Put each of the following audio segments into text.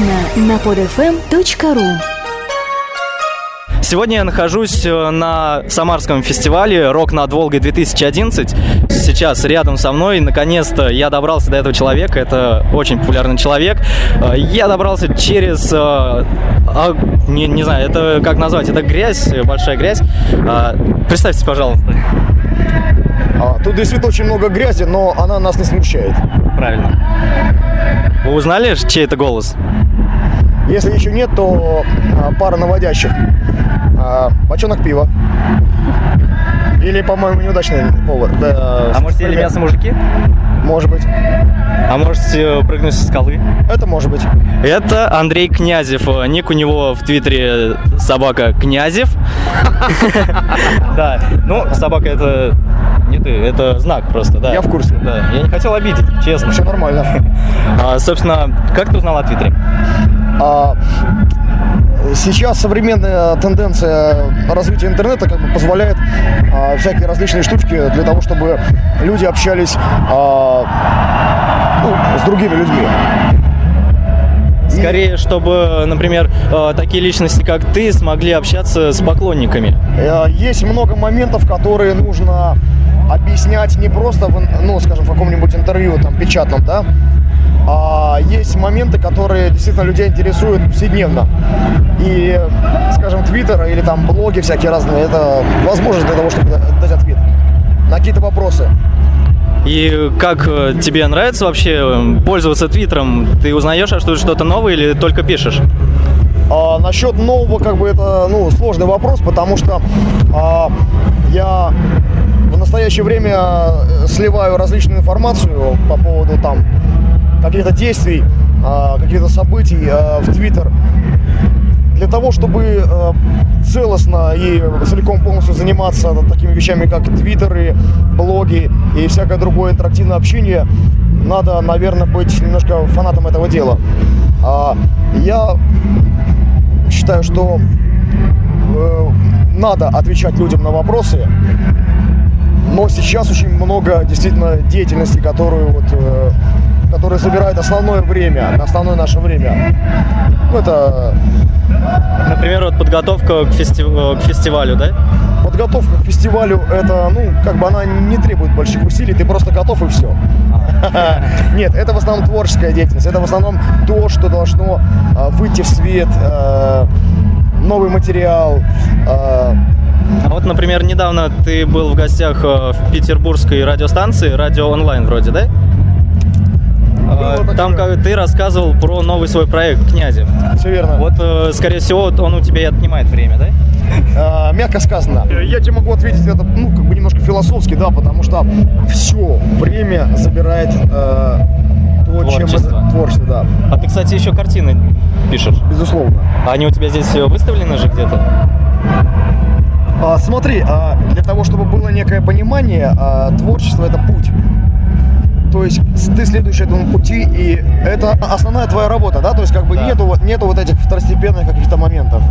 Подробно на podfm.ru Сегодня я нахожусь э, на Самарском фестивале «Рок над Волгой-2011». Сейчас рядом со мной, наконец-то, я добрался до этого человека. Это очень популярный человек. Э, Я добрался через... э, а, не, не знаю, это как назвать? Это грязь, большая грязь. А, Представьтесь, пожалуйста. А, Тут действительно очень много грязи, но она нас не смущает. Правильно. Вы узнали, чей это голос? Если еще нет, то а, пара наводящих. А, бочонок пива. Или, по-моему, неудачный повод. Да, А может, пример. мясо мужики? Может быть. А может, прыгнуть со скалы? Это может быть. Это Андрей Князев. Ник у него в Твиттере собака Князев. Да. Ну, собака это не ты, это знак просто, да. Я в курсе. Да. Я не хотел обидеть, честно. Все нормально. А, собственно, как ты узнал о Твиттере? А, Сейчас современная тенденция развития интернета как бы позволяет а, всякие различные штучки для того, чтобы люди общались а, ну, с другими людьми. Скорее, чтобы, например, э, такие личности, как ты, смогли общаться с поклонниками. Э, Есть много моментов, которые нужно объяснять не просто, в, ну, скажем, в каком-нибудь интервью там печатном, да, а есть моменты, которые действительно людей интересуют повседневно. И, скажем, Твиттер или там блоги всякие разные, это возможность для того, чтобы дать ответ на какие-то вопросы. И как э, тебе нравится вообще э, пользоваться Твиттером? Ты узнаешь а что что-то новое или только пишешь? А, насчет нового, как бы это, ну, сложный вопрос, потому что а, я в настоящее время сливаю различную информацию по поводу там каких-то действий, а, каких-то событий а, в Твиттер. Для того, чтобы э, целостно и целиком полностью заниматься такими вещами, как твиттеры, блоги и всякое другое интерактивное общение, надо, наверное, быть немножко фанатом этого дела. А, я считаю, что э, надо отвечать людям на вопросы, но сейчас очень много действительно деятельности, которую вот, э, забирает основное время, основное наше время. Ну, это Например, вот подготовка к, фести- э, к фестивалю, да? подготовка к фестивалю, это, ну, как бы она не требует больших усилий, ты просто готов и все. Нет, это в основном творческая деятельность, это в основном то, что должно а, выйти в свет, а, новый материал, а, вот, например, недавно ты был в гостях э, в петербургской радиостанции, радио онлайн вроде, да? Было Там как ты рассказывал про новый свой проект «Князев». все верно. Вот, э, скорее всего, он у тебя и отнимает время, да? А, мягко сказано. Я тебе могу ответить это, ну, как бы немножко философски, да, потому что все время забирает э, то, чем Творчество. это творчество, да, А ты, кстати, еще картины пишешь. безусловно. А Они у тебя здесь выставлены же где-то? А, смотри, а, для того, чтобы было некое понимание, а, творчество это путь. То есть ты следуешь этому пути, и это основная твоя работа, да? То есть как бы Да. нету, вот- нету вот этих второстепенных каких-то моментов.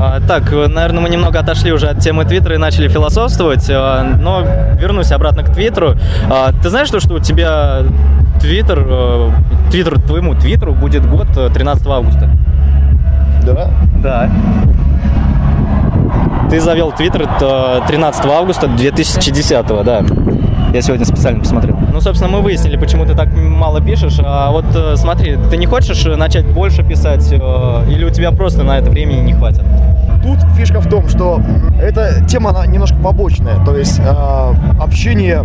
А, Так, э, наверное, мы немного отошли уже от темы Твиттера и начали философствовать, э, но вернусь обратно к Твиттеру. А, Ты знаешь, то, что у тебя Твиттер, э, Твиттер твоему Твиттеру будет год э, 13 августа? Да? Да. Ты завел Твиттер э, 13 августа 2010, да. Я сегодня специально посмотрел. Ну, собственно, мы выяснили, почему ты так мало пишешь. А вот э, смотри, ты не хочешь э, начать больше писать, э, или у тебя просто на это времени не хватит? Тут фишка в том, что эта тема, она немножко побочная. То есть а, общение,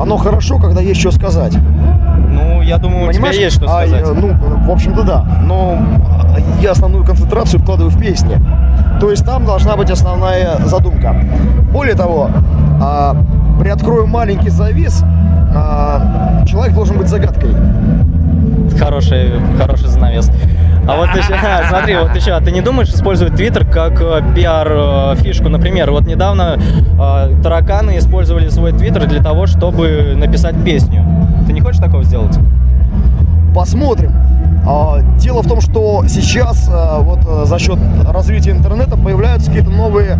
оно хорошо, когда есть что сказать. Ну, я думаю, у тебя Понимаешь? есть что А, сказать. э, ну, в общем-то, да. Но а, я основную концентрацию вкладываю в песни. То есть там должна быть основная задумка. Более того, а, приоткрою маленький завис, а, человек должен быть загадкой. Хороший, хороший занавес. А вот еще, а, смотри, вот еще, а ты не думаешь использовать Твиттер как э, пиар-фишку? Например, вот недавно э, тараканы использовали свой Твиттер для того, чтобы написать песню. Ты не хочешь такого сделать? Посмотрим. А, Дело в том, что сейчас а, вот а, за счет развития интернета появляются какие-то новые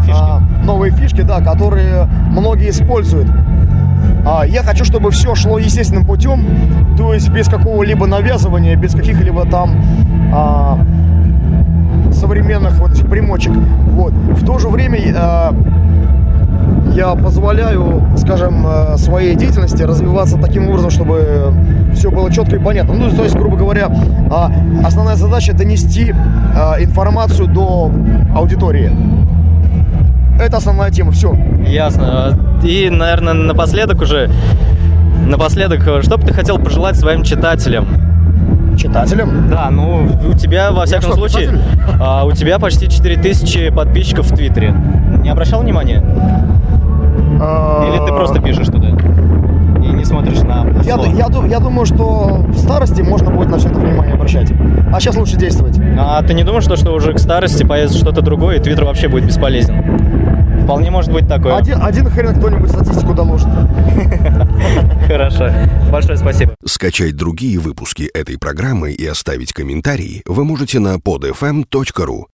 Фишки. а, новые фишки, да, которые многие используют. А, я хочу, чтобы все шло естественным путем, то есть без какого-либо навязывания, без каких-либо там а, современных вот этих примочек. Вот. В то же время а, я позволяю, скажем, э, своей деятельности развиваться таким образом, чтобы все было четко и понятно. Ну, то есть, грубо говоря, а, основная задача донести а, информацию до аудитории. Это основная тема, все. Ясно. И, наверное, напоследок уже, напоследок, что бы ты хотел пожелать своим читателям? Читателям? Да, ну, у тебя, во всяком что, случае, а, у тебя почти 4000 подписчиков в Твиттере. Не обращал внимания? А, Или ты просто пишешь туда? И не смотришь на Я, я, я думаю, что в старости можно будет на все это внимание обращать. А сейчас лучше действовать. А ты не думаешь, что, что уже к старости появится что-то другое, и Твиттер вообще будет бесполезен? Вполне может быть такое. Один, один хрен кто-нибудь статистику доложит. Хорошо. Большое спасибо. Скачать другие выпуски этой программы и оставить комментарии вы можете на podfm.ru.